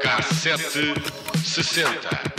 Cassete 60.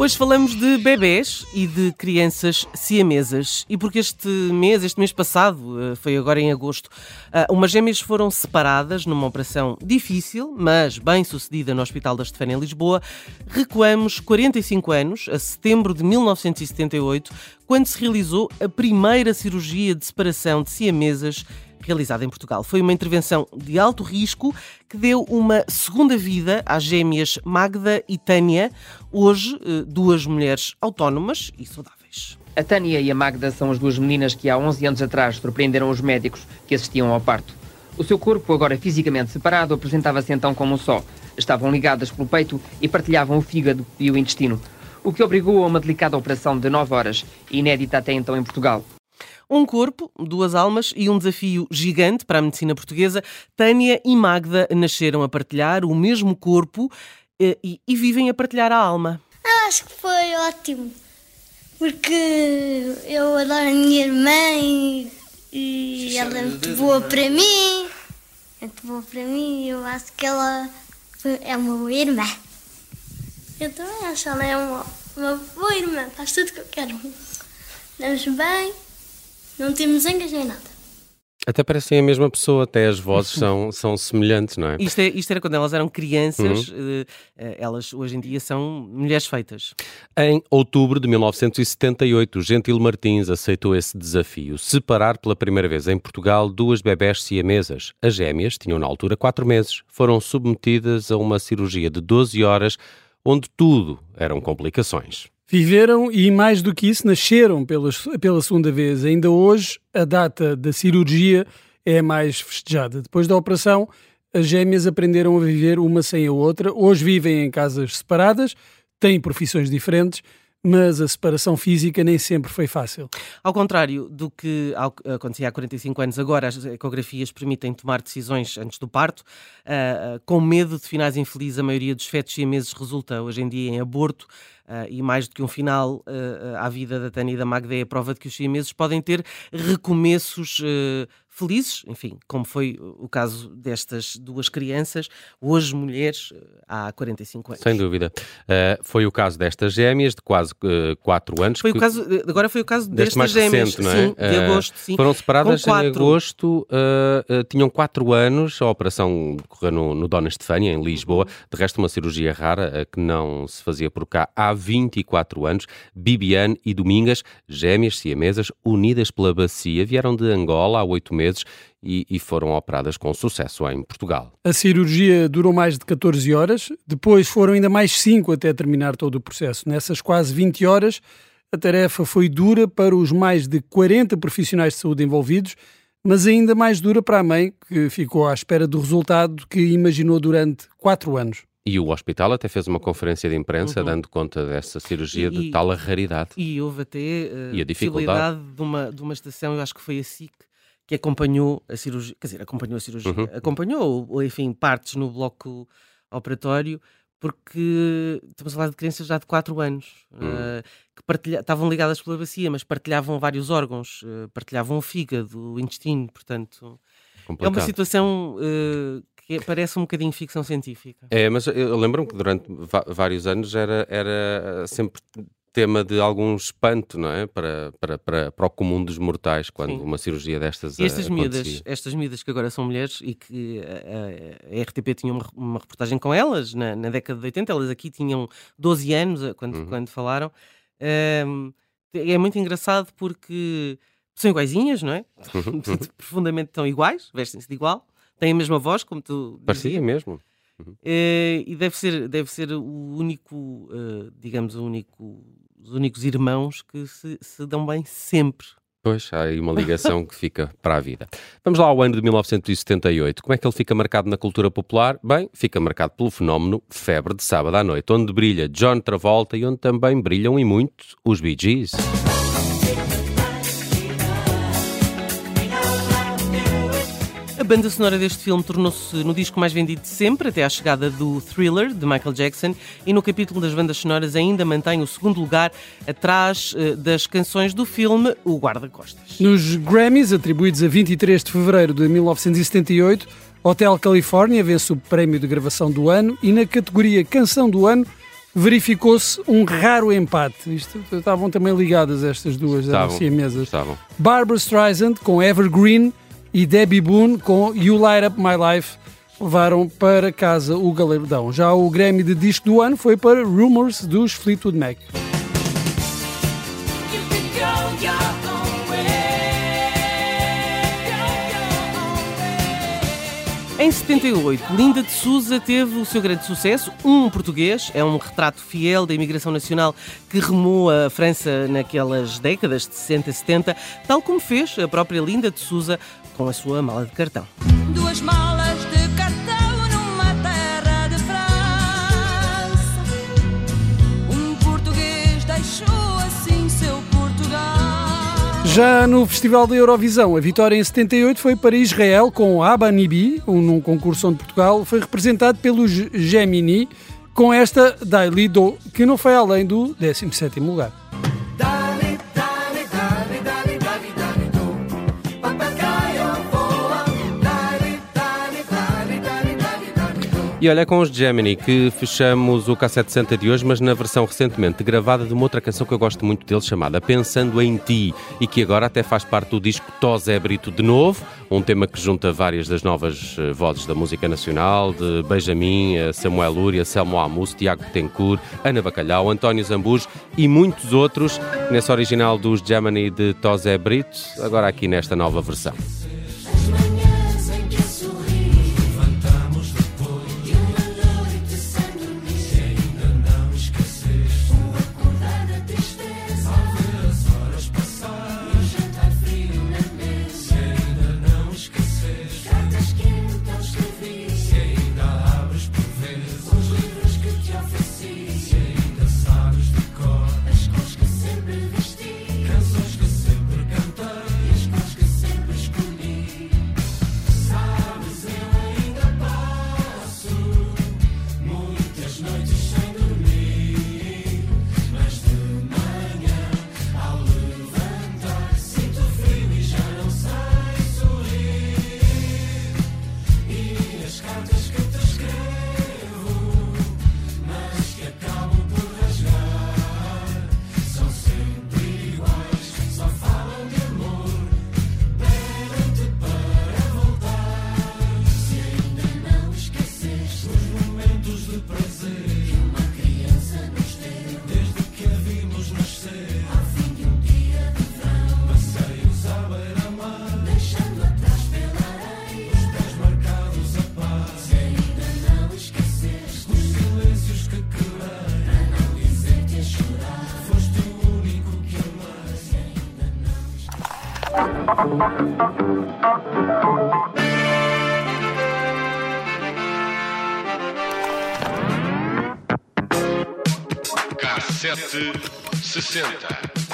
Hoje falamos de bebés e de crianças siamesas. E porque este mês, este mês passado, eh, foi agora em agosto, eh, umas gêmeas foram separadas numa operação difícil, mas bem sucedida no Hospital da Estefânia em Lisboa, recuamos 45 anos, a setembro de 1978, quando se realizou a primeira cirurgia de separação de siamesas realizada em Portugal. Foi uma intervenção de alto risco que deu uma segunda vida às gêmeas Magda e Tânia, hoje eh, duas mulheres autónomas e saudáveis. A Tânia e a Magda são as duas meninas que há 11 anos atrás surpreenderam os médicos que assistiam ao parto. O seu corpo, agora fisicamente separado, apresentava-se então como um só. Estavam ligadas pelo peito e partilhavam o fígado e o intestino, o que obrigou a uma delicada operação de 9 horas, inédita até então em Portugal. Um corpo, duas almas e um desafio gigante para a medicina portuguesa. Tânia e Magda nasceram a partilhar o mesmo corpo eh, e, e vivem a partilhar a alma. Ah, acho que foi ótimo, porque eu adoro a minha irmã e, e ela é muito boa para mim. É muito boa para mim e eu acho que ela é uma boa irmã. Eu também acho que ela é uma, uma boa irmã, faz tudo que eu quero. Damos bem, não temos zangas nem nada. Até parecem a mesma pessoa, até as vozes são, são semelhantes, não é? Isto, é, isto era quando elas eram crianças, uhum. elas hoje em dia são mulheres feitas. Em outubro de 1978, Gentil Martins aceitou esse desafio, separar pela primeira vez em Portugal duas bebés siamesas. As gêmeas tinham na altura quatro meses, foram submetidas a uma cirurgia de 12 horas, onde tudo eram complicações. Viveram e, mais do que isso, nasceram pela, pela segunda vez. Ainda hoje, a data da cirurgia é mais festejada. Depois da operação, as gêmeas aprenderam a viver uma sem a outra. Hoje vivem em casas separadas, têm profissões diferentes, mas a separação física nem sempre foi fácil. Ao contrário do que acontecia há 45 anos, agora as ecografias permitem tomar decisões antes do parto. Uh, com medo de finais infelizes, a maioria dos fetos siameses resulta hoje em dia em aborto. Uh, e mais do que um final uh, à vida da Tânia e da Magda é a prova de que os siameses podem ter recomeços felizes, enfim, como foi o caso destas duas crianças, hoje mulheres, há 45 anos. Sem dúvida. Uh, foi o caso destas gêmeas, de quase uh, 4 anos. Foi que... o caso, agora foi o caso destas mais gêmeas, recente, não é? sim, de uh, agosto, sim. Foram separadas em agosto, uh, tinham 4 anos, a operação decorreu no, no Dona Estefânia, em Lisboa, de resto uma cirurgia rara, que não se fazia por cá há 24 anos. Bibiane e Domingas, gêmeas siamesas, unidas pela bacia, vieram de Angola há 8 meses e, e, foram operadas com sucesso em Portugal. A cirurgia durou mais de 14 horas, depois foram ainda mais 5 até terminar todo o processo. Nessas quase 20 horas, a tarefa foi dura para os mais de 40 profissionais de saúde envolvidos, mas ainda mais dura para a mãe, que ficou à espera do resultado que imaginou durante 4 anos. E o hospital até fez uma conferência de imprensa uhum. dando conta dessa cirurgia e, de tal raridade. E houve até uh, e a dificuldade de uma, de uma estação, eu acho que foi a SIC, que acompanhou a cirurgia, quer dizer, acompanhou a cirurgia, uhum. acompanhou, ou enfim, partes no bloco operatório, porque estamos a falar de crianças já de 4 anos, uhum. uh, que partilha, estavam ligadas pela bacia, mas partilhavam vários órgãos, uh, partilhavam o fígado, o intestino, portanto. Complicado. É uma situação uh, parece um bocadinho ficção científica. É, mas eu lembro-me que durante vários anos era, era sempre tema de algum espanto, não é? Para, para, para, para o comum dos mortais, quando Sim. uma cirurgia destas e estas miúdas, estas miúdas que agora são mulheres e que a, a, RTP tinha uma, uma, reportagem com elas na, na, década de 80, elas aqui tinham 12 anos eh, quando, uhum. quando falaram. Um, é muito engraçado porque são iguaizinhas, não é? Profundamente tão iguais, vestem-se de igual, têm a mesma voz, como tu Parecia mesmo. Uhum. Uh, e deve ser, deve ser o único, uh, digamos, o único, os únicos irmãos que se, se dão bem sempre. Pois, há aí uma ligação que fica para a vida. Vamos lá ao ano de 1978. Como é que ele fica marcado na cultura popular? Bem, fica marcado pelo fenómeno Febre de Sábado à Noite, onde brilha John Travolta e onde também brilham e muito os Bee Gees. Banda sonora deste filme tornou-se no disco mais vendido de sempre, até à chegada do Thriller, de Michael Jackson, e no capítulo das bandas sonoras ainda mantém o segundo lugar, atrás uh, das canções do filme O Guarda-Costas. Nos Grammys, atribuídos a 23 de fevereiro de 1978, Hotel California vence o prémio de gravação do ano e na categoria Canção do Ano verificou-se um raro empate. Isto, estavam também ligadas estas duas, estavam, siamesas. Estavam. Barbara Streisand com Evergreen e Debbie Boone com You Light Up My Life levaram para casa o galardão. Já o Grammy de disco do ano foi para Rumors dos Fleetwood Mac. Em 78, Linda de Souza teve o seu grande sucesso, Um Português, é um retrato fiel da imigração nacional que remou a França naquelas décadas de 60 e 70, tal como fez a própria Linda de Souza com a sua mala de cartão. Duas malas de cartão numa terra de França. Um português deixou assim seu Portugal. Já no Festival da Eurovisão, a vitória em 78 foi para Israel com Abanibi, um, num concurso onde Portugal foi representado pelos Gemini, com esta Daily Do, que não foi além do 17º lugar. E olha, com os Gemini que fechamos o K760 de hoje, mas na versão recentemente gravada de uma outra canção que eu gosto muito deles, chamada Pensando em Ti, e que agora até faz parte do disco Tosé Brito de novo, um tema que junta várias das novas eh, vozes da música nacional, de Benjamin, eh, Samuel Lúria, Selmo Amus, Tiago Tencourt, Ana Bacalhau, António Zambujo e muitos outros, nesse original dos Gemini de Tosé Brito, agora aqui nesta nova versão. K760